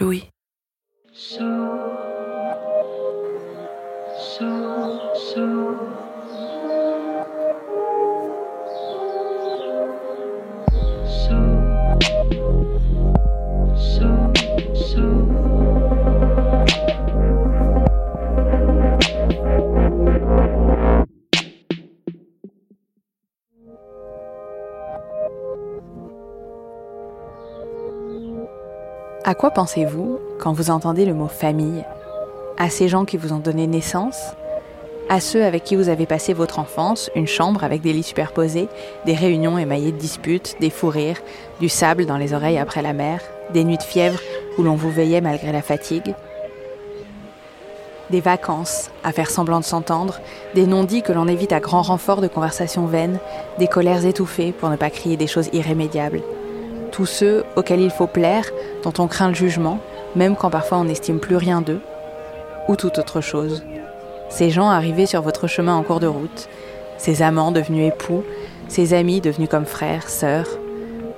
Louis. À quoi pensez-vous quand vous entendez le mot famille? À ces gens qui vous ont donné naissance? À ceux avec qui vous avez passé votre enfance, une chambre avec des lits superposés, des réunions émaillées de disputes, des fous rires, du sable dans les oreilles après la mer, des nuits de fièvre où l'on vous veillait malgré la fatigue? Des vacances à faire semblant de s'entendre, des non-dits que l'on évite à grand renfort de conversations vaines, des colères étouffées pour ne pas crier des choses irrémédiables. Tous ceux auxquels il faut plaire, dont on craint le jugement, même quand parfois on n'estime plus rien d'eux, ou toute autre chose. Ces gens arrivés sur votre chemin en cours de route, ces amants devenus époux, ces amis devenus comme frères, sœurs,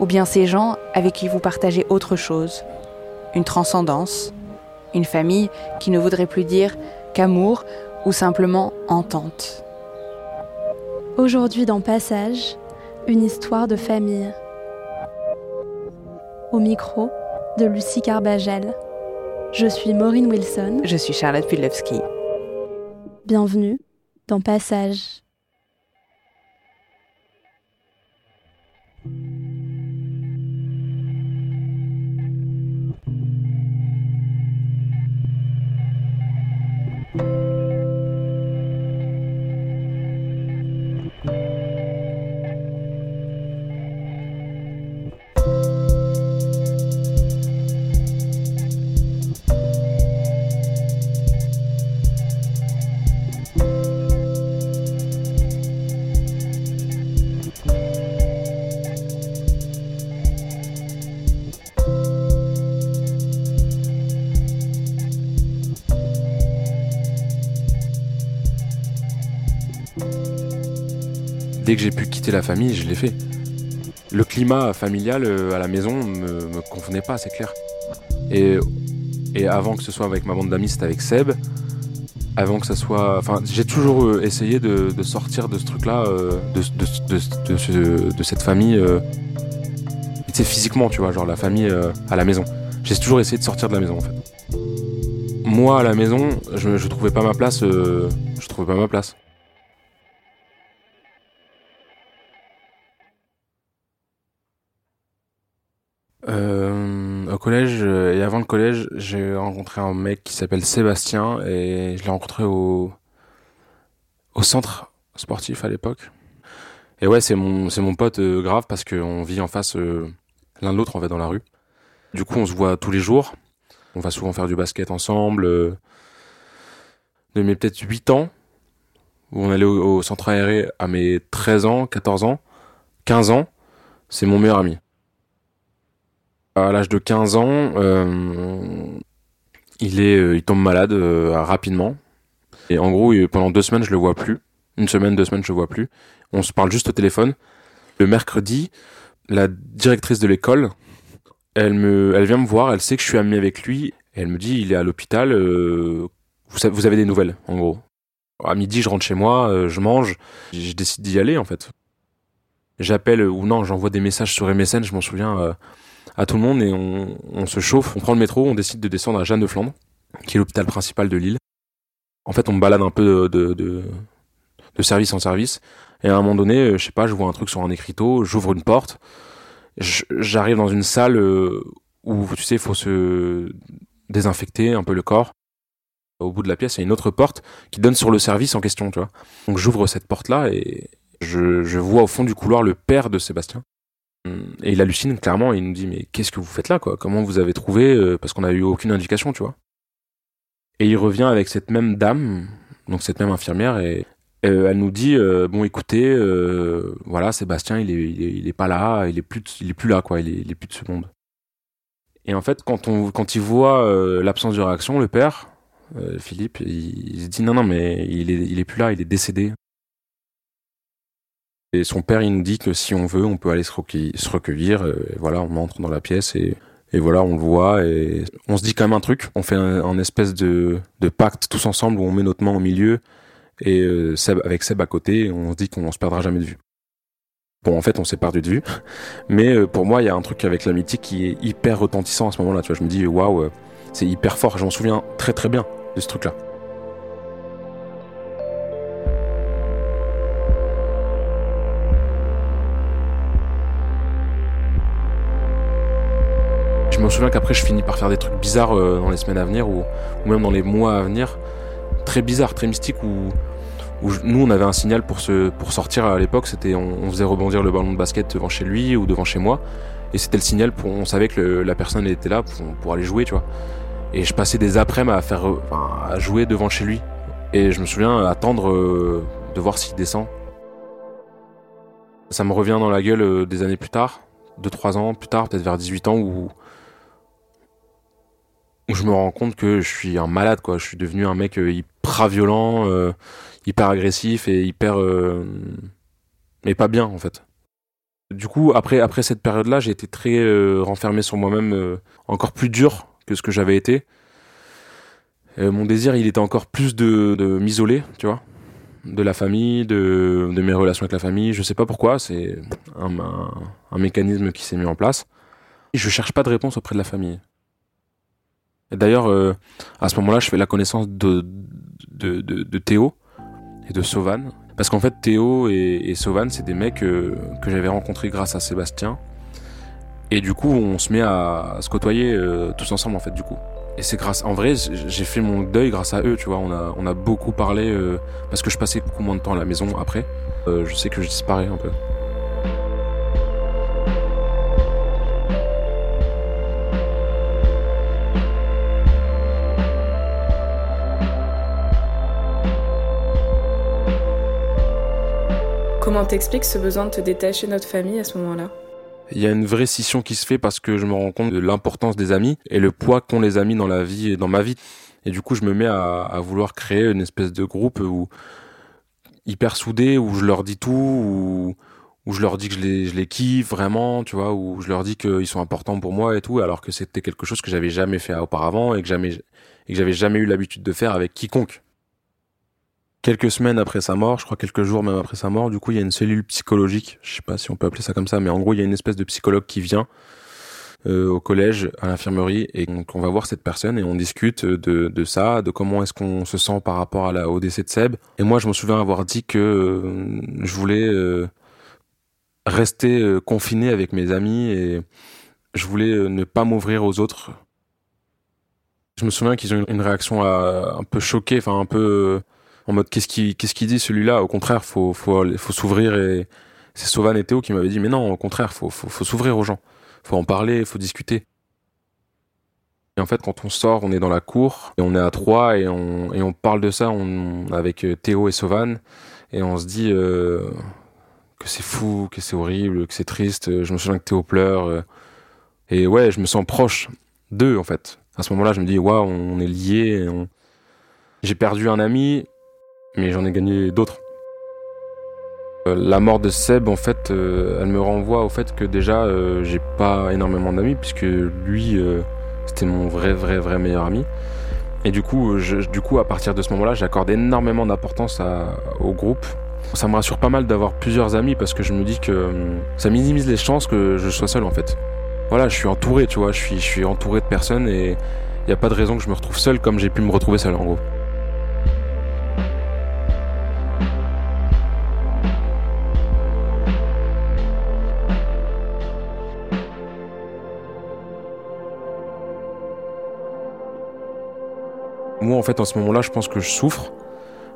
ou bien ces gens avec qui vous partagez autre chose, une transcendance, une famille qui ne voudrait plus dire qu'amour ou simplement entente. Aujourd'hui dans Passage, une histoire de famille. Au micro de Lucie Carbagel. Je suis Maureen Wilson. Je suis Charlotte Pudlewski. Bienvenue dans Passage. Dès que j'ai pu quitter la famille, je l'ai fait. Le climat familial euh, à la maison me, me convenait pas, c'est clair. Et, et avant que ce soit avec ma bande d'amis, c'était avec Seb. Avant que ça soit. Enfin, j'ai toujours euh, essayé de, sortir de ce truc-là, euh, de, de, ce- de cette famille. tu physiquement, tu vois, genre la famille à la maison. J'ai toujours essayé de sortir de la maison, en fait. Moi, à la maison, je, je trouvais pas ma place. euh, je trouvais pas ma place. Collège euh, et avant le collège, j'ai rencontré un mec qui s'appelle Sébastien et je l'ai rencontré au au centre sportif à l'époque. Et ouais, c'est mon c'est mon pote euh, grave parce qu'on vit en face euh, l'un de l'autre en fait dans la rue. Du coup, on se voit tous les jours. On va souvent faire du basket ensemble. euh. De mes peut-être 8 ans où on allait au, au centre aéré à mes 13 ans, 14 ans, 15 ans, c'est mon meilleur ami. À l'âge de 15 ans, euh, il est, euh, il tombe malade euh, rapidement. Et en gros, pendant deux semaines, je le vois plus. Une semaine, deux semaines, je le vois plus. On se parle juste au téléphone. Le mercredi, la directrice de l'école, elle me, elle vient me voir. Elle sait que je suis ami avec lui. Elle me dit, il est à l'hôpital. euh, vous, avez des nouvelles, en gros. À midi, je rentre chez moi, euh, je mange. Je décide d'y aller, en fait. J'appelle ou non, j'envoie des messages sur MSN, je m'en souviens, à tout le monde et on, se chauffe, on prend le métro, on décide de descendre à Jeanne de Flandre, qui est l'hôpital principal de Lille. En fait, on me balade un peu de, service en service. Et à un moment donné, euh, je sais pas, je vois un truc sur un écriteau, j'ouvre une porte, j'arrive dans une salle euh, où, tu sais, il faut se désinfecter un peu le corps. Au bout de la pièce, il y a une autre porte qui donne sur le service en question, tu vois. Donc j'ouvre cette porte-là et je vois au fond du couloir le père de Sébastien. Et il hallucine clairement et il nous dit mais qu'est-ce que vous faites là quoi? Comment vous avez trouvé euh, Parce qu'on n'a eu aucune indication, tu vois? Et il revient avec cette même dame, donc cette même infirmière, et euh, elle nous dit euh, bon écoutez voilà Sébastien il est, il est, pas là il est plus il est plus là quoi il est, il est plus de ce et en fait quand on quand il voit l'absence de réaction le père Philippe il, se dit non non mais il est il est plus là il est décédé et son père il nous dit que si on veut on peut aller se recueillir, recueillir et voilà on entre dans la pièce et voilà, on le voit et on se dit quand même un truc. On fait un, espèce de, pacte tous ensemble où on met notre main au milieu et euh, avec Seb à côté, on se dit qu'on se perdra jamais de vue. Bon, en fait, on s'est perdu de vue, mais euh, pour moi, il y a un truc avec l'amitié qui est hyper retentissant à ce moment-là. Tu vois, je me dis waouh, euh, c'est hyper fort. Je m'en souviens très très bien de ce truc-là. Me souviens qu'après, je finis par faire des trucs bizarres dans les semaines à venir ou, même dans les mois à venir très bizarre, très mystique où, nous on avait un signal pour sortir à l'époque, c'était on, faisait rebondir le ballon de basket devant chez lui ou devant chez moi et c'était le signal pour on savait que la personne était là pour, aller jouer, tu vois. Et je passais des après-midi à jouer devant chez lui et je me souviens attendre euh, de voir s'il descend. Ça me revient dans la gueule euh, des années plus tard, 2 3 ans plus tard, peut-être vers 18 ans où où je me rends compte que je suis un malade quoi, je suis devenu un mec euh, hyper violent, euh, hyper agressif et hyper euh, mais pas bien en fait. Du coup, après après cette période-là, j'ai été très renfermé sur moi-même, encore plus dur que ce que j'avais été. mon désir, il était encore plus de, de m'isoler, tu vois, de la famille, de, de mes relations avec la famille. Je sais pas pourquoi, c'est un, un, mécanisme qui s'est mis en place. Je cherche pas de réponse auprès de la famille. D'ailleurs, euh, à ce moment-là, je fais la connaissance de, de, de, Théo et de Sauvan. Parce qu'en fait, Théo et, et Sauvan, c'est des mecs euh, que j'avais rencontrés grâce à Sébastien. Et du coup, on se met à, se côtoyer euh, tous ensemble, en fait, du coup. Et c'est grâce, en vrai, j'ai fait mon deuil grâce à eux, tu vois. On a, on a beaucoup parlé, parce que je passais beaucoup moins de temps à la maison après. je sais que je disparais un peu. Comment t'expliques ce besoin de te détacher de notre famille à ce moment-là? Il y a une vraie scission qui se fait parce que je me rends compte de l'importance des amis et le poids qu'ont les amis dans la vie et dans ma vie. Et du coup, je me mets à, vouloir créer une espèce de groupe hyper soudé, où je leur dis tout, où, je leur dis que je les, je kiffe vraiment, tu vois, où je leur dis qu'ils sont importants pour moi et tout, alors que c'était quelque chose que j'avais jamais fait auparavant et que jamais et j'avais jamais eu l'habitude de faire avec quiconque quelques semaines après sa mort, je crois quelques jours même après sa mort, du coup il y a une cellule psychologique, je sais pas si on peut appeler ça comme ça, mais en gros il y a une espèce de psychologue qui vient euh, au collège, à l'infirmerie, et donc on va voir cette personne et on discute de, ça, de comment est-ce qu'on se sent par rapport à la, au décès de Seb. Et moi je me souviens avoir dit que euh, je voulais euh, rester confiné avec mes amis et je voulais ne pas m'ouvrir aux autres. Je me souviens qu'ils ont une réaction un peu choquée, enfin un peu en mode qu'est-ce qui qu'est-ce qu'il dit celui-là? Au contraire, faut faut faut s'ouvrir et c'est Sauvan et Théo qui m'avaient dit mais non, au contraire, faut faut, faut s'ouvrir aux gens, faut en parler, faut discuter. Et en fait, quand on sort, on est dans la cour et on est à trois et on et on parle de ça on, avec euh, Théo et Sauvan et on se dit euh, que c'est fou, que c'est horrible, que c'est triste. Je me souviens que Théo pleure euh, et ouais, je me sens proche d'eux en fait. À ce moment-là, je me dis waouh, on est liés. J'ai perdu un ami, mais j'en ai gagné d'autres. Euh, la mort de Seb, en fait, euh, elle me renvoie au fait que déjà, euh, j'ai pas énormément d'amis, puisque lui, c'était mon vrai, vrai, vrai meilleur ami. Et du coup, du coup à partir de ce moment-là, j'accorde énormément d'importance au groupe. Ça me rassure pas mal d'avoir plusieurs amis parce que je me dis que euh, ça minimise les chances que je sois seul en fait. Voilà, je suis entouré, tu vois, je suis, je suis entouré de personnes et il n'y a pas de raison que je me retrouve seul comme j'ai pu me retrouver seul en gros. Moi, en fait, en ce moment-là, je pense que je souffre.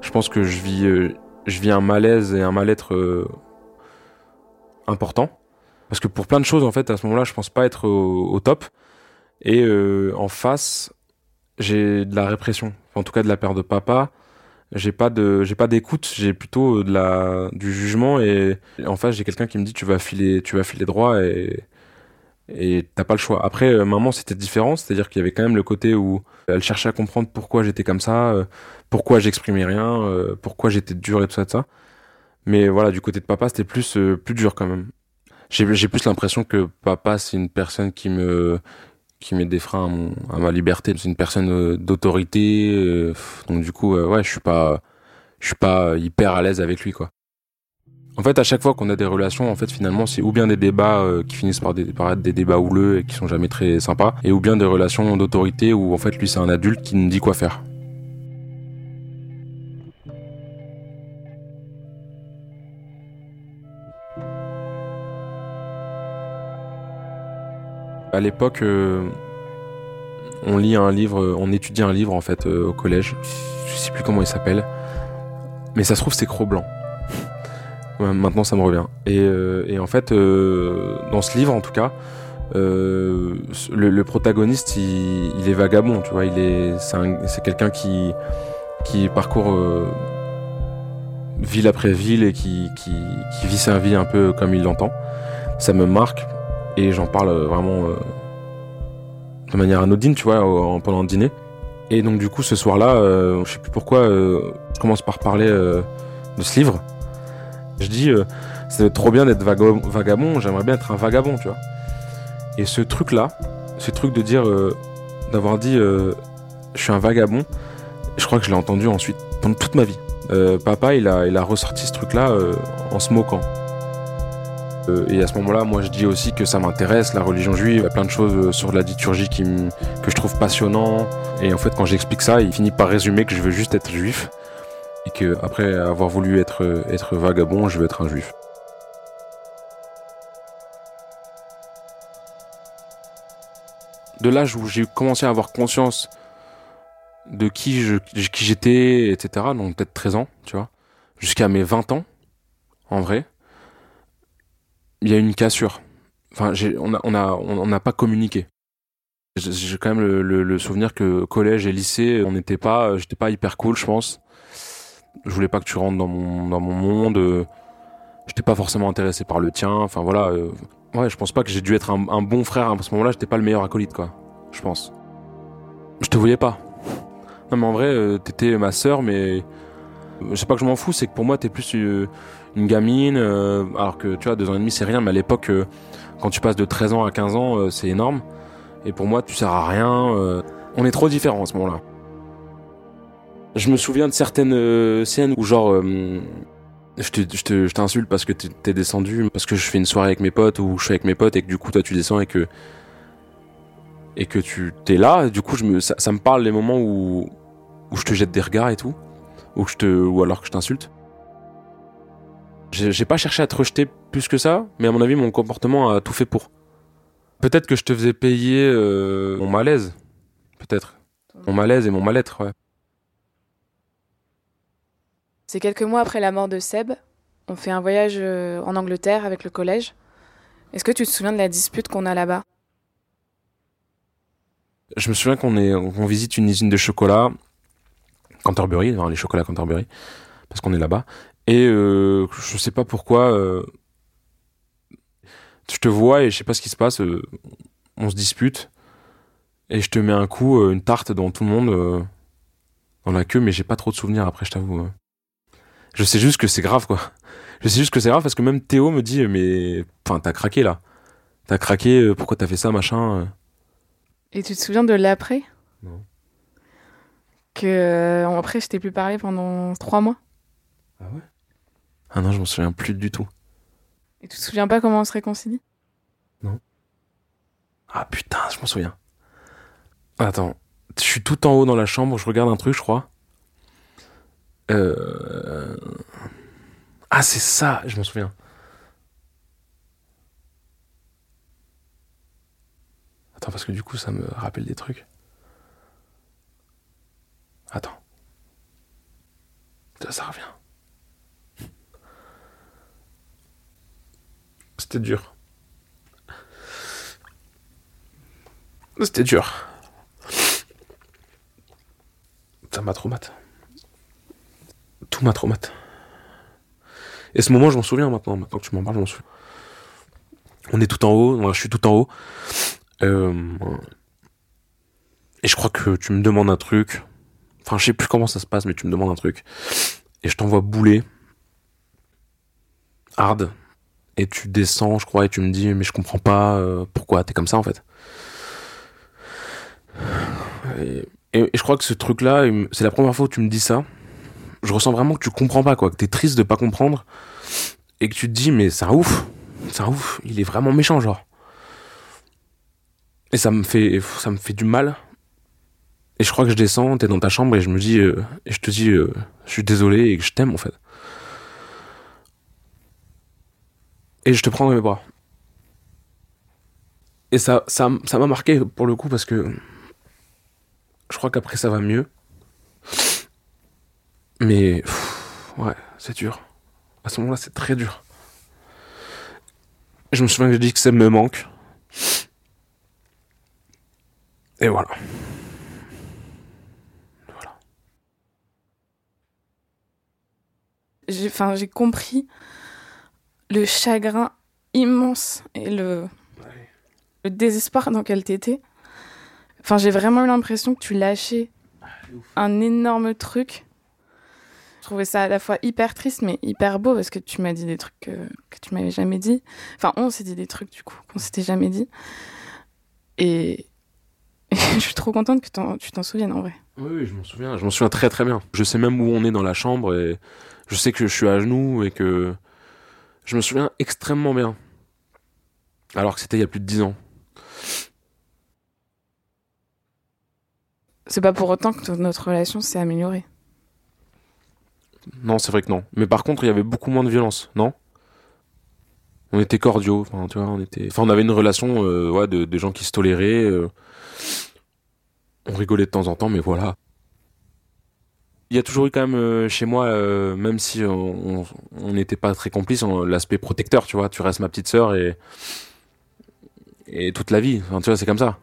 Je pense que je vis, euh, je vis un malaise et un mal-être euh, important. Parce que pour plein de choses, en fait, à ce moment-là, je pense pas être au, top. Et euh, en face, j'ai de la répression. en tout cas, de la peur de papa. J'ai pas de, j'ai pas d'écoute. J'ai plutôt de la, du jugement. Et en face, j'ai quelqu'un qui me dit tu vas filer, tu vas filer droit et et t'as pas le choix. Après, euh, maman, c'était différent, c'est-à-dire qu'il y avait quand même le côté où elle cherchait à comprendre pourquoi j'étais comme ça, euh, pourquoi j'exprimais rien, euh, pourquoi j'étais dur et tout ça, tout ça. Mais voilà, du côté de papa, c'était plus euh, plus dur quand même. J'ai plus l'impression que papa, c'est une personne qui me qui met des freins à, mon, à ma liberté. C'est une personne euh, d'autorité, donc du coup, ouais, je suis pas je suis pas hyper à l'aise avec lui, quoi. En fait, à chaque fois qu'on a des relations, en fait, finalement, c'est ou bien des débats euh, qui finissent par, des, par être des débats houleux et qui sont jamais très sympas, et ou bien des relations d'autorité où, en fait, lui, c'est un adulte qui nous dit quoi faire. À l'époque, euh, on lit un livre, on étudie un livre, en fait, euh, au collège. Je sais plus comment il s'appelle. Mais ça se trouve, c'est Cro-Blanc. Maintenant ça me revient. Et, euh, en fait, euh, dans ce livre en tout cas, euh, le, protagoniste, il, est vagabond, tu vois. Il est, c'est, un- c'est quelqu'un qui parcourt ville après ville et qui, vit sa vie un peu comme il l'entend. Ça me marque et j'en parle vraiment de manière anodine, tu vois, pendant le dîner. Et donc du coup, ce soir-là, je sais plus pourquoi, je commence par parler de ce livre. Je dis, euh, c'est trop bien d'être vagabond, j'aimerais bien être un vagabond, tu vois. Et ce truc-là, ce truc de dire, euh, d'avoir dit, euh, je suis un vagabond, je crois que je l'ai entendu ensuite, pendant toute ma vie. Euh, papa, il a, il a ressorti ce truc-là euh, en se moquant. Euh, et à ce moment-là, moi, je dis aussi que ça m'intéresse, la religion juive, il y a plein de choses sur la liturgie qui que je trouve passionnant. Et en fait, quand j'explique ça, il finit par résumer que je veux juste être juif et que après avoir voulu être être vagabond, je veux être un juif. De l'âge où j'ai commencé à avoir conscience de qui je qui j'étais, etc. Donc peut-être 13 ans, tu vois, jusqu'à mes 20 ans, en vrai, il y a une cassure. Enfin, on a on a on n'a pas communiqué. J'ai quand même le, le- le souvenir que collège et lycée, on n'était pas, j'étais pas hyper cool, je pense je voulais pas que tu rentres dans mon dans mon monde euh, j'étais pas forcément intéressé par le tien enfin voilà euh, ouais je pense pas que j'ai dû être un, bon frère à ce moment-là j'étais pas le meilleur acolyte quoi je pense. Je te voulais pas. Non mais en vrai euh, t'étais ma sœur mais euh, c'est pas que je m'en fous c'est que pour moi t'es plus une gamine alors que tu vois deux ans et demi c'est rien mais à l'époque quand tu passes de 13 ans à 15 ans c'est énorme. Et pour moi tu sers à rien on est trop différents à ce moment-là je me souviens de certaines euh, scènes où genre euh, je te- je te- je t'insulte parce que t'es descendu, parce que je fais une soirée avec mes potes ou je suis avec mes potes et que du coup toi tu descends et que et que tu t'es là. Du coup je me ça, me parle les moments où où je te jette des regards et tout, ou je te ou alors que je t'insulte. J'ai j'ai pas cherché à te rejeter plus que ça, mais à mon avis mon comportement a tout fait pour. Peut-être que je te faisais payer euh, mon malaise, peut-être mon malaise et mon mal-être. Ouais. C'est quelques mois après la mort de Seb. On fait un voyage euh, en Angleterre avec le collège. Est-ce que tu te souviens de la dispute qu'on a là-bas? Je me souviens qu'on visite une usine de chocolat, Canterbury, enfin, les chocolats Canterbury, parce qu'on est là-bas. Et euh, je sais pas pourquoi, euh, je te vois et je sais pas ce qui se passe. euh, on se dispute et je te mets un coup, une tarte dans tout le monde, dans la queue, mais j'ai pas trop de souvenirs après, je t'avoue. Je sais juste que c'est grave, quoi. Je sais juste que c'est grave parce que même Théo me dit, mais, enfin, t'as craqué là. T'as craqué, euh, pourquoi t'as fait ça, machin. euh. Et tu te souviens de l'après? Non. Que euh, après, je t'ai plus parlé pendant trois mois. Ah ouais? Ah non, je m'en souviens plus du tout. Et tu te souviens pas comment on se réconcilie? Ah putain, je m'en souviens. Attends, je suis tout en haut dans la chambre, je regarde un truc, je crois. Euh... Ah, c'est ça, je m'en souviens. Attends, parce que du coup, ça me rappelle des trucs. Attends. Ça, ça revient. C'était dur. C'était dur. Ça m'a traumatisé. M'a traumatisé. Et ce moment, je m'en souviens maintenant. Maintenant que tu m'en parles, je m'en souviens. On est tout en haut. Je suis tout en haut. Euh, et je crois que tu me demandes un truc. Enfin, je sais plus comment ça se passe, mais tu me demandes un truc. Et je t'envoie bouler. Hard. Et tu descends, je crois, et tu me dis, mais je comprends pas euh, pourquoi t'es comme ça, en fait. Et, je crois que ce truc-là, c'est la première fois où tu me dis ça. Je ressens vraiment que tu comprends pas, quoi. Que t'es triste de pas comprendre. Et que tu te dis, mais c'est un ouf. C'est un ouf. Il est vraiment méchant, genre. Et ça me fait, ça me fait du mal. Et je crois que je descends, t'es dans ta chambre et je me dis, euh, je te dis, euh, je suis désolé et que je t'aime, en fait. Et je te prends dans mes bras. Et ça, ça, ça m'a marqué pour le coup parce que je crois qu'après ça va mieux. Mais pff, ouais, c'est dur. À ce moment-là, c'est très dur. Je me souviens que j'ai dit que ça me manque. Et voilà. J'ai enfin, j'ai compris le chagrin immense et le, le désespoir dans lequel t'étais. Enfin, j'ai vraiment eu l'impression que tu lâchais un énorme truc. Je trouvais ça à la fois hyper triste mais hyper beau parce que tu m'as dit des trucs que, que tu m'avais jamais dit. Enfin, on s'est dit des trucs du coup qu'on s'était jamais dit. Et, et je suis trop contente que tu t'en souviennes en vrai. Oui, oui, je m'en souviens. Je m'en souviens très très bien. Je sais même où on est dans la chambre et je sais que je suis à genoux et que je me souviens extrêmement bien. Alors que c'était il y a plus de 10 ans. C'est pas pour autant que notre relation s'est améliorée. Non, c'est vrai que non. Mais par contre, il y avait beaucoup moins de violence, non? On était cordiaux, enfin, tu vois, on était... Enfin, on avait une relation, euh, ouais, de, gens qui se toléraient. euh, On rigolait de temps en temps, mais voilà. Il y a toujours eu quand même euh, chez moi, même si on n'était pas très complices, on- l'aspect protecteur, tu vois. Tu restes ma petite sœur et... Et toute la vie, tu vois, c'est comme ça.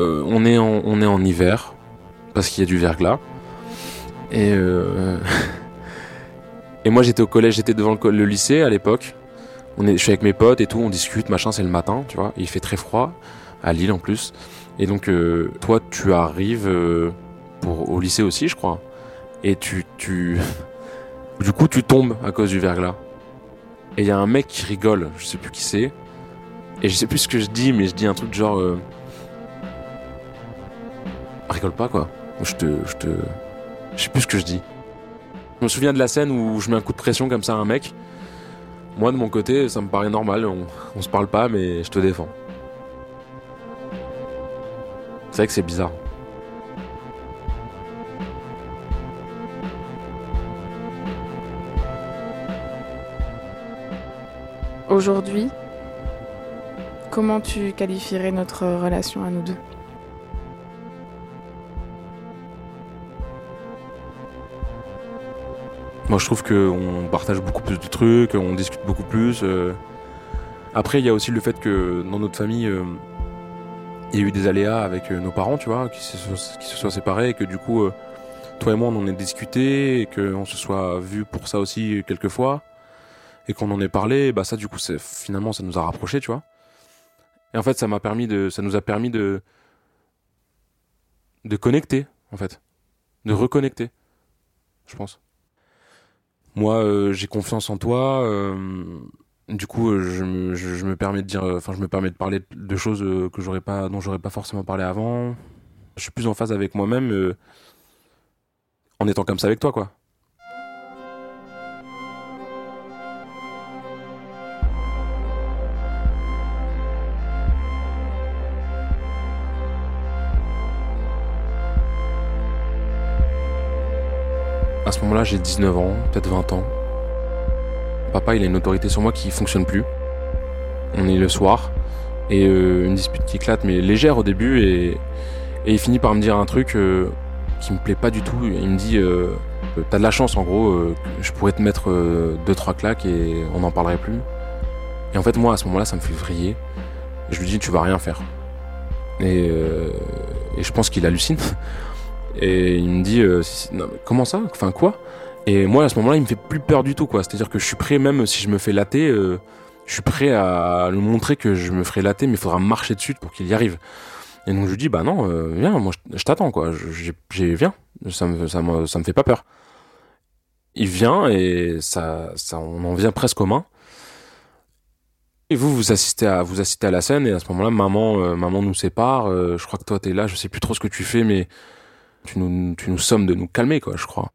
Euh, on, est en, hiver, parce qu'il y a du verglas. Et, euh, et moi j'étais au collège, j'étais devant le, lycée à l'époque. Je suis avec mes potes et tout, on discute, machin, c'est le matin, tu vois. Il fait très froid, à Lille en plus. Et donc euh, toi tu arrives au lycée aussi, je crois. Et tu, tu... Du coup tu tombes à cause du verglas. Et il y a un mec qui rigole, je sais plus qui c'est. Et je sais plus ce que je dis, mais je dis un truc genre... rigole pas quoi. Je te, je te, je sais plus ce que je dis. Je me souviens de la scène où je mets un coup de pression comme ça à un mec. Moi de mon côté, ça me paraît normal. On, on se parle pas, mais je te défends. C'est vrai que c'est bizarre. Aujourd'hui, comment tu qualifierais notre relation à nous deux? Moi, je trouve qu'on partage beaucoup plus de trucs, on discute beaucoup plus. euh. Après, il y a aussi le fait que dans notre famille, euh, il y a eu des aléas avec euh, nos parents, tu vois, qui se, se soient séparés et que du coup, toi et moi, on en ait discuté et qu'on se soit vu pour ça aussi quelques fois et qu'on en ait parlé. Bah ça, du coup, finalement, ça nous a rapprochés, tu vois. Et en fait, ça m'a permis de, ça nous a permis de de connecter, en fait, de reconnecter, je pense. Moi, euh, j'ai confiance en toi. euh, Du coup, euh, je me, permets de dire, enfin, je me permets de parler de choses que j'aurais pas, dont j'aurais pas forcément parlé avant. Je suis plus en phase avec moi-même en étant comme ça avec toi, quoi. À ce moment-là, j'ai 19 ans, peut-être 20 ans. Papa, il a une autorité sur moi qui fonctionne plus. On est le soir et euh, une dispute qui éclate, mais légère au début, et, il finit par me dire un truc euh, qui me plaît pas du tout. Il me dit euh, T'as de la chance, en gros, euh, je pourrais te mettre euh, deux, trois claques et on n'en parlerait plus. Et en fait, moi, à ce moment-là, ça me fait vriller. Je lui dis Tu vas rien faire. Euh, et je pense qu'il hallucine. Et il me dit euh, Comment ça? Enfin, quoi? Et moi, à ce moment-là, il me fait plus peur du tout, quoi. C'est-à-dire que je suis prêt, même si je me fais latter, euh, je suis prêt à lui montrer que je me ferai latter, mais il faudra marcher dessus pour qu'il y arrive. Et donc je lui dis Bah non, euh, viens, moi je, je t'attends, quoi. Je- j'ai- viens, ça me, ça, me, ça me fait pas peur. Il vient et ça, ça, on en vient presque aux mains. Et vous, vous assistez à, vous assistez à la scène et à ce moment-là, maman, euh, maman nous sépare. euh, je crois que toi t'es là, je sais plus trop ce que tu fais, mais tu nous, tu nous sommes de nous calmer, quoi, je crois.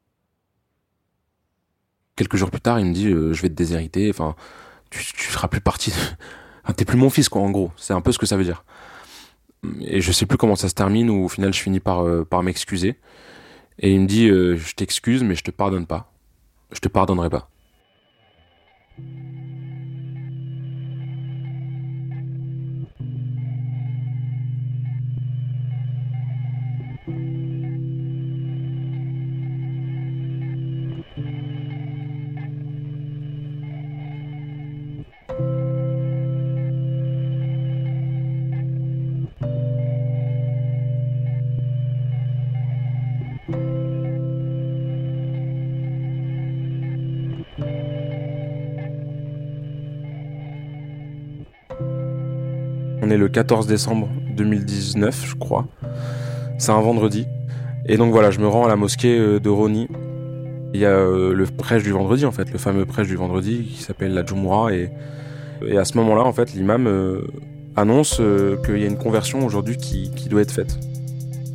Quelques jours plus tard, il me dit euh, je vais te déshériter. Enfin, tu, tu feras plus partie. De... T'es plus mon fils, quoi. En gros, c'est un peu ce que ça veut dire. Et je sais plus comment ça se termine ou au final je finis par euh, par m'excuser. Et il me dit euh, je t'excuse, mais je te pardonne pas. Je te pardonnerai pas. Le 14 décembre 2019, je crois. C'est un vendredi. Et donc voilà, je me rends à la mosquée euh, de Roni. Il y a euh, le prêche du vendredi, en fait, le fameux prêche du vendredi qui s'appelle la Jumu'ah. Et, à ce moment-là, en fait, l'imam euh, annonce qu'il y a une conversion aujourd'hui qui, doit être faite.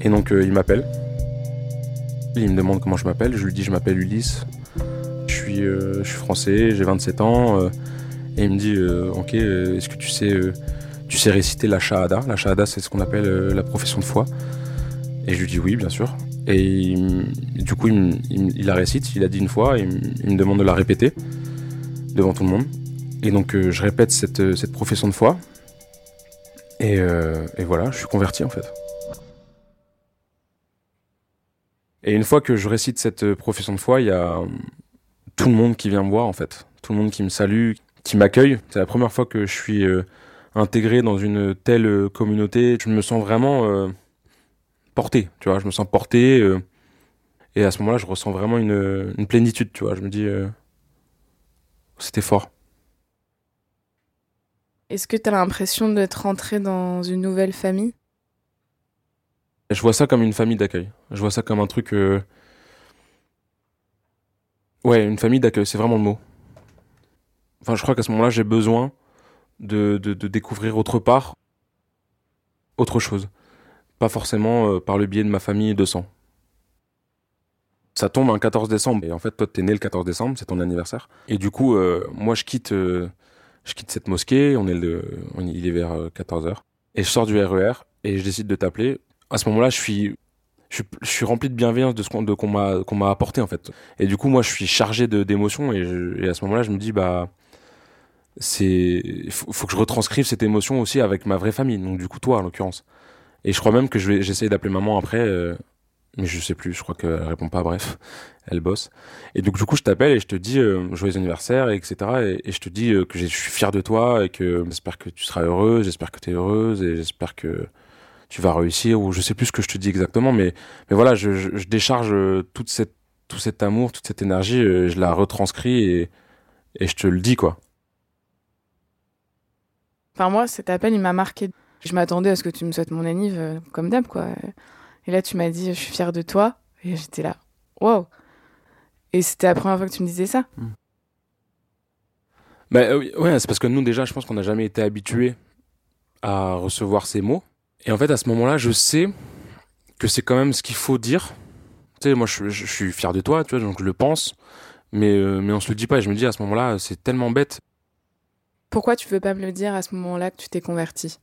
Et donc il m'appelle. Il me demande comment je m'appelle. Je lui dis je m'appelle Ulysse. Je suis, je suis français, j'ai 27 ans. et il me dit ok, est-ce que tu sais, sais réciter la shahada La shahada, c'est ce qu'on appelle euh, la profession de foi. Et je lui dis oui, bien sûr. Et du coup, il, la récite. Il a dit une fois. Et il, me- demande de la répéter devant tout le monde. Et donc euh, je répète cette, euh, cette profession de foi. Et, voilà, je suis converti en fait. Et une fois que je récite cette profession de foi, il y a euh, tout le monde qui vient me voir en fait. Tout le monde qui me salue, qui m'accueille. C'est la première fois que je suis intégré dans une telle euh, communauté. Je me sens vraiment euh, porté, tu vois. Je me sens porté. euh, et à ce moment-là, je ressens vraiment une, une plénitude, tu vois. Je me dis, euh, c'était fort. Est-ce que tu as l'impression d'être rentré dans une nouvelle famille? Je vois ça comme une famille d'accueil. Je vois ça comme un truc. Ouais, une famille d'accueil, c'est vraiment le mot. Enfin, je crois qu'à ce moment-là, j'ai besoin de, de, découvrir autre part autre chose. Pas forcément euh, par le biais de ma famille de sang. Ça tombe un 14 décembre. Et en fait, toi, t'es né le 14 décembre, c'est ton anniversaire. Et du coup, euh, moi, je quitte, euh, je quitte cette mosquée. On est on- il est vers 14h. Et je sors du RER et je décide de t'appeler. À ce moment-là, je suis, je suis, rempli de bienveillance de ce qu'on, m'a, qu'on m'a apporté, en fait. Et du coup, moi, je suis chargé d'émotions et, et à ce moment-là, je me dis, bah, c'est, faut, que je retranscrive cette émotion aussi avec ma vraie famille. Donc, du coup, toi, en l'occurrence. Et je crois même que je vais, j'essaye d'appeler maman après, euh, mais je sais plus, je crois qu'elle répond pas, bref, elle bosse. Et donc, du coup, je t'appelle et je te dis euh, joyeux anniversaire, et etc. Et, je te dis euh, que je suis fier de toi et que j'espère que tu seras heureuse, j'espère que tu es heureuse et j'espère que tu vas réussir, ou je sais plus ce que je te dis exactement, mais, mais voilà, je, je, je décharge euh, toute cette, tout cet amour, toute cette énergie, euh, je la retranscris et, et je te le dis, quoi. Enfin, moi, cet appel, il m'a marqué. Je m'attendais à ce que tu me souhaites mon anniv, euh, comme d'hab, quoi. Et là, tu m'as dit, je suis fière de toi. Et j'étais là, wow. Et c'était la première fois que tu me disais ça. Bah, euh, c'est parce que nous, déjà, je pense qu'on n'a jamais été habitués à recevoir ces mots. Et en fait, à ce moment-là, je sais que c'est quand même ce qu'il faut dire. Tu sais, moi, je, je, suis fier de toi, tu vois, donc je le pense. Mais, euh, mais on se le dit pas. Et je me dis, à ce moment-là, c'est tellement bête. Pourquoi tu veux pas me le dire à ce moment-là que tu t'es converti?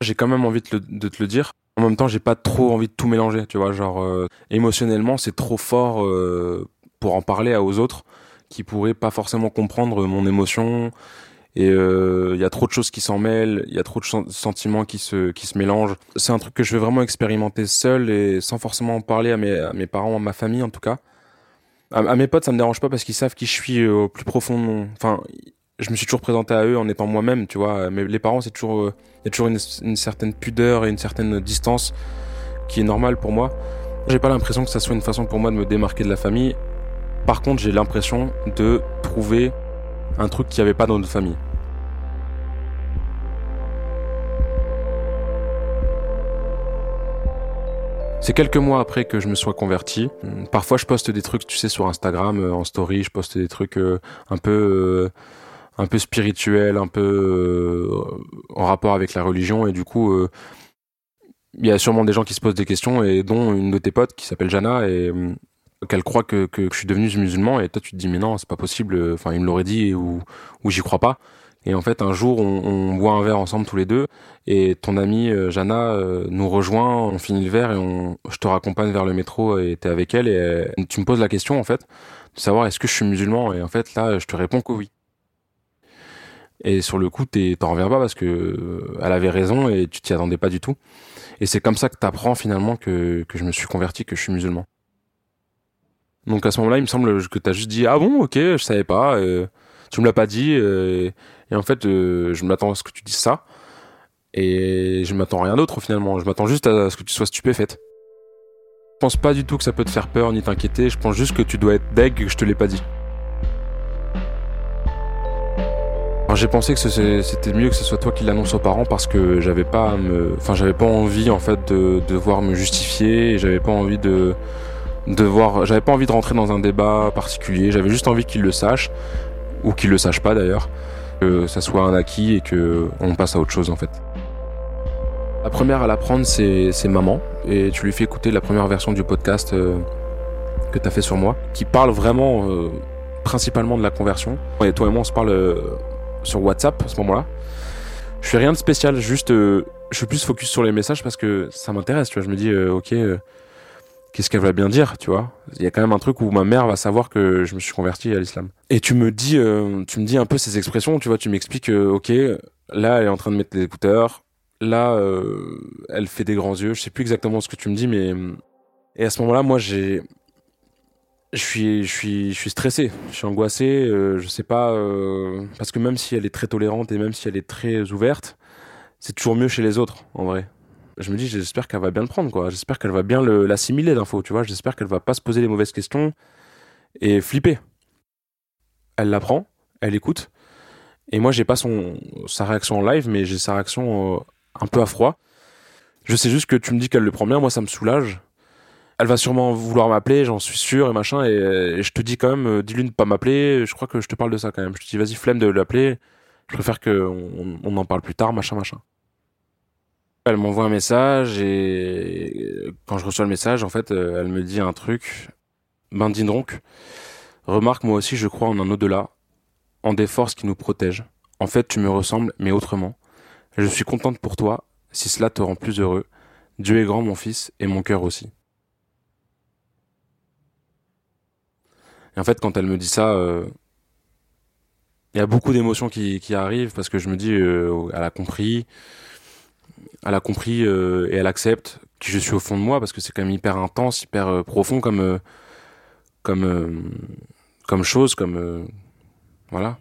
J'ai quand même envie de, te le dire. En même temps, j'ai pas trop envie de tout mélanger, tu vois. Genre, euh, émotionnellement, c'est trop fort euh, pour en parler aux autres qui pourraient pas forcément comprendre mon émotion. Et il euh, y a trop de choses qui s'en mêlent, il y a trop de sentiments qui se qui se mélangent. C'est un truc que je veux vraiment expérimenter seul et sans forcément en parler à mes, parents, à ma famille en tout cas. À, à mes potes, ça me dérange pas parce qu'ils savent qui je suis au plus profond. Enfin, je me suis toujours présenté à eux en étant moi-même, tu vois. Mais les parents, c'est toujours, il y a toujours une, certaine pudeur et une certaine distance qui est normale pour moi. J'ai pas l'impression que ça soit une façon pour moi de me démarquer de la famille. Par contre, j'ai l'impression de trouver un truc qu'il n'y avait pas dans notre famille. C'est quelques mois après que je me sois converti. Parfois, je poste des trucs, tu sais, sur Instagram, euh, en story, je poste des trucs euh, un peu, euh, un peu spirituels, un peu en rapport avec la religion, et du coup, il y a sûrement des gens qui se posent des questions, et dont une de tes potes qui s'appelle Jana, et qu'elle croit que, que, je suis devenu musulman, et toi tu te dis mais non, c'est pas possible. Enfin, il me l'aurait dit ou, ou j'y crois pas. Et en fait, un jour, on, on, boit un verre ensemble tous les deux, et ton amie euh, Jana euh, nous rejoint, on finit le verre et on, je te raccompagne vers le métro et t'es avec elle et tu me poses la question en fait de savoir est-ce que je suis musulman? Et en fait là, je te réponds que oui. Et sur le coup, t'en reviens pas parce que euh, elle avait raison et tu t'y attendais pas du tout. Et c'est comme ça que t'apprends finalement que, que je me suis converti, que je suis musulman. Donc à ce moment-là, il me semble que t'as juste dit ah bon, ok, je savais pas. Euh, tu me l'as pas dit. Euh, et en fait, euh, je m'attends à ce que tu dises ça. Et je m'attends à rien d'autre finalement. Je m'attends juste à ce que tu sois stupéfaite. Je pense pas du tout que ça peut te faire peur ni t'inquiéter. Je pense juste que tu dois être deg que je te l'ai pas dit. J'ai pensé que c'était mieux que ce soit toi qui l'annonce aux parents parce que j'avais pas enfin j'avais pas envie en fait de devoir me justifier et j'avais pas envie de de voir, j'avais pas envie de rentrer dans un débat particulier. J'avais juste envie qu'ils le sachent ou qu'ils le sachent pas d'ailleurs que ça soit un acquis et que on passe à autre chose en fait. La première à l'apprendre c'est maman et tu lui fais écouter la première version du podcast euh, que tu as fait sur moi qui parle vraiment euh, principalement de la conversion. Et toi et moi on se parle euh, sur WhatsApp à ce moment-là. Je fais rien de spécial, juste je suis plus focus sur les messages parce que ça m'intéresse, tu vois, je me dis OK qu'est-ce qu'elle va bien dire, tu vois. Il y a quand même un truc où ma mère va savoir que je me suis converti à l'islam. Et tu me dis, euh, tu me dis un peu ces expressions, tu vois, tu m'expliques, euh, ok, là elle est en train de mettre des écouteurs, là euh, elle fait des grands yeux, je sais plus exactement ce que tu me dis, mais et à ce moment-là, moi j'ai, je suis, je suis, je suis stressé, je suis angoissé, je sais pas, parce que même si elle est très tolérante et même si elle est très ouverte, c'est toujours mieux chez les autres, en vrai. Je me dis j'espère qu'elle va bien le prendre quoi. J'espère qu'elle va bien l'assimiler l'info tu vois. J'espère qu'elle va pas se poser les mauvaises questions et flipper. Elle l'apprend elle écoute. Et moi j'ai pas son sa réaction en live mais j'ai sa réaction euh, un peu à froid. Je sais juste que tu me dis qu'elle le prend bien moi ça me soulage elle va sûrement vouloir m'appeler j'en suis sûr et machin et, je te dis quand même euh, dis-lui de pas m'appeler je crois que je te parle de ça quand même je te dis vas-y flemme de l'appeler je préfère qu'on on en parle plus tard machin machin elle m'envoie un message et quand je reçois le message, en fait, euh, elle me dit un truc. Ben dis donc, remarque moi aussi je crois en un au-delà, en des forces qui nous protègent. En fait, tu me ressembles, mais autrement. Je suis contente pour toi, si cela te rend plus heureux. Dieu est grand, mon fils, et mon cœur aussi. Et en fait, quand elle me dit ça, euh, il y a beaucoup d'émotions qui, arrivent parce que je me dis, euh, elle a compris, elle a compris euh, et elle accepte qui je suis au fond de moi parce que c'est quand même hyper intense, hyper profond comme chose, comme voilà.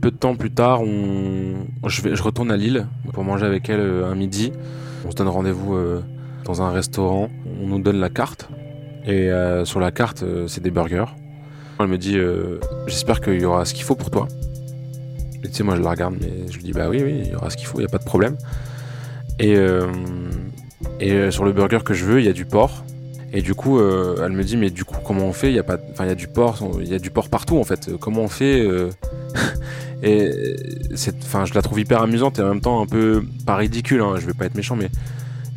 Peu de temps plus tard, je, je retourne à Lille pour manger avec elle un midi. On se donne rendez-vous dans un restaurant. On nous donne la carte et sur la carte, c'est des burgers. Elle me dit J'espère qu'il y aura ce qu'il faut pour toi. Et tu sais, moi je la regarde, mais je lui dis bah oui, oui, il y aura ce qu'il faut, il n'y a pas de problème. Et, euh, et euh, sur le burger que je veux, il y a du porc. Et du coup, euh, elle me dit, mais du coup, comment on fait? Il y a y du porc, y a du porc partout en fait. Comment on fait euh? Et enfin, je la trouve hyper amusante et en même temps un peu pas ridicule. Hein, je vais pas être méchant, mais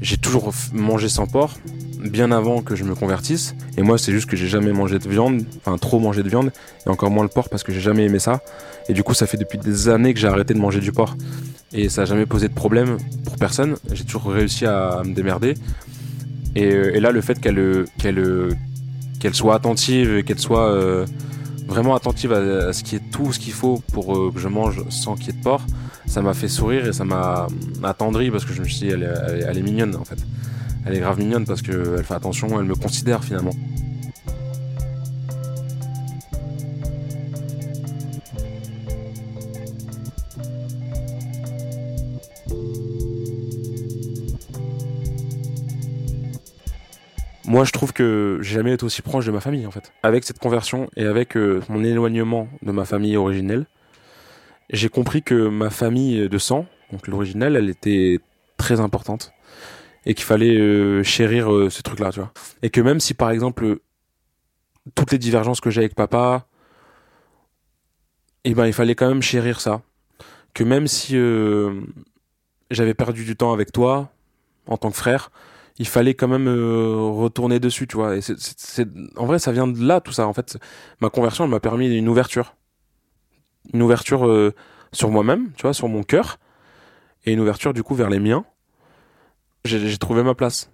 j'ai toujours mangé sans porc bien avant que je me convertisse. Et moi, c'est juste que j'ai jamais mangé de viande, enfin trop mangé de viande, et encore moins le porc parce que j'ai jamais aimé ça. Et du coup, ça fait depuis des années que j'ai arrêté de manger du porc. Et ça a jamais posé de problème pour personne. J'ai toujours réussi à, me démerder. Et, euh, là, le fait qu'elle euh, euh, soit attentive, qu'elle soit vraiment attentive à, ce qui est tout ce qu'il faut pour que je mange sans qu'il y ait de porc, ça m'a fait sourire et ça m'a attendri parce que je me suis dit, elle est mignonne en fait. Elle est grave mignonne parce qu'elle fait attention, elle me considère finalement. Moi, je trouve que j'ai jamais été aussi proche de ma famille, en fait. Avec cette conversion et avec euh, mon éloignement de ma famille originelle, j'ai compris que ma famille de sang, donc l'originelle, elle était très importante et qu'il fallait euh, chérir euh, ces trucs-là, tu vois. Et que même si, par exemple, euh, toutes les divergences que j'ai avec papa, eh ben, il fallait quand même chérir ça. Que même si euh, j'avais perdu du temps avec toi, en tant que frère, il fallait quand même retourner dessus, tu vois. Et c'est, c'est- en vrai, ça vient de là, tout ça. En fait, ma conversion, elle m'a permis une ouverture. Une ouverture sur moi-même, tu vois, sur mon cœur. Et une ouverture, du coup, vers les miens. J'ai, trouvé ma place.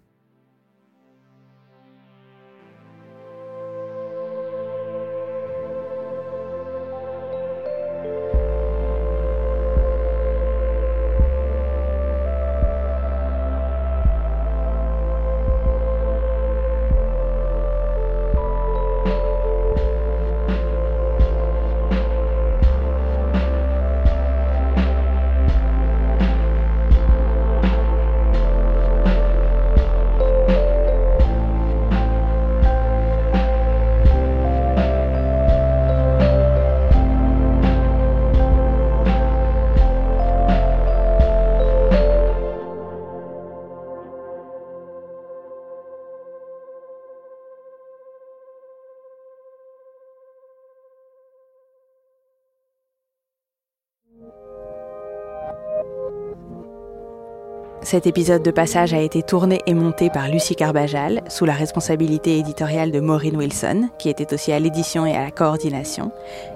Cet épisode de passage a été tourné et monté par Lucie Carbajal, sous la responsabilité éditoriale de Maureen Wilson, qui était aussi à l'édition et à la coordination.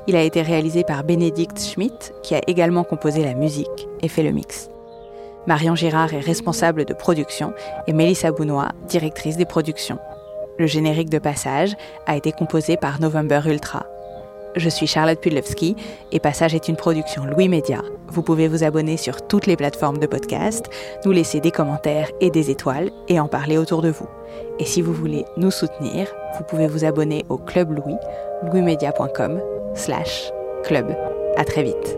Il a été réalisé par Bénédicte Schmidt, qui a également composé la musique et fait le mix. Marion Girard est responsable de production et Mélissa Bounois, directrice des productions. Le générique de passage a été composé par November Ultra. Je suis Charlotte Pudlewski et Passage est une production Louis Média. Vous pouvez vous abonner sur toutes les plateformes de podcast, nous laisser des commentaires et des étoiles et en parler autour de vous. Et si vous voulez nous soutenir, vous pouvez vous abonner au Club Louis, louismedia.com slash club. À très vite.